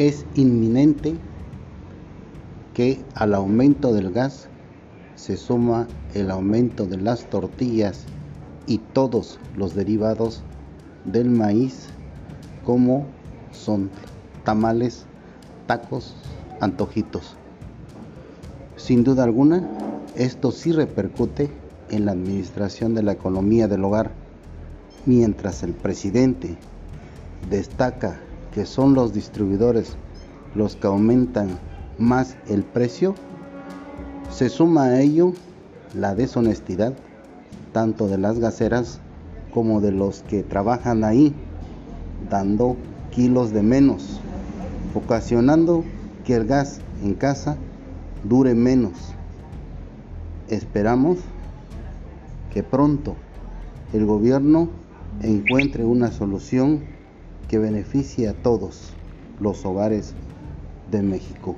Es inminente que al aumento del gas se suma el aumento de las tortillas y todos los derivados del maíz como son tamales, tacos, antojitos. Sin duda alguna, esto sí repercute en la administración de la economía del hogar, mientras el presidente destaca que son los distribuidores los que aumentan más el precio, se suma a ello la deshonestidad tanto de las gaseras como de los que trabajan ahí, dando kilos de menos, ocasionando que el gas en casa dure menos. Esperamos que pronto el gobierno encuentre una solución que beneficie a todos los hogares de México.